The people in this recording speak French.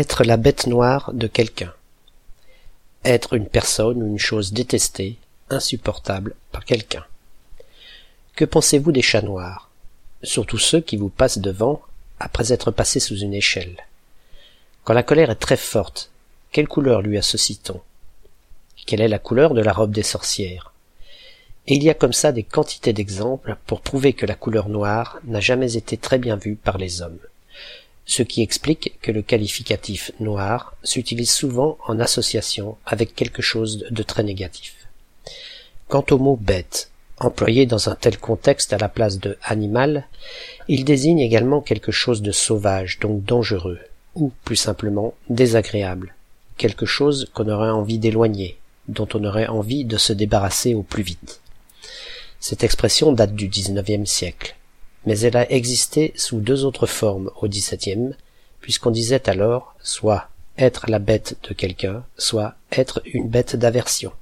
Être la bête noire de quelqu'un. Être une personne ou une chose détestée, insupportable par quelqu'un. Que pensez-vous des chats noirs? Surtout ceux qui vous passent devant après être passés sous une échelle. Quand la colère est très forte, quelle couleur lui associe-t-on? Quelle est la couleur de la robe des sorcières? Et il y a comme ça des quantités d'exemples pour prouver que la couleur noire n'a jamais été très bien vue par les hommes ce qui explique que le qualificatif noir s'utilise souvent en association avec quelque chose de très négatif. Quant au mot bête, employé dans un tel contexte à la place de animal, il désigne également quelque chose de sauvage, donc dangereux, ou plus simplement désagréable, quelque chose qu'on aurait envie d'éloigner, dont on aurait envie de se débarrasser au plus vite. Cette expression date du XIXe siècle mais elle a existé sous deux autres formes au XVIIe, puisqu'on disait alors soit être la bête de quelqu'un, soit être une bête d'aversion.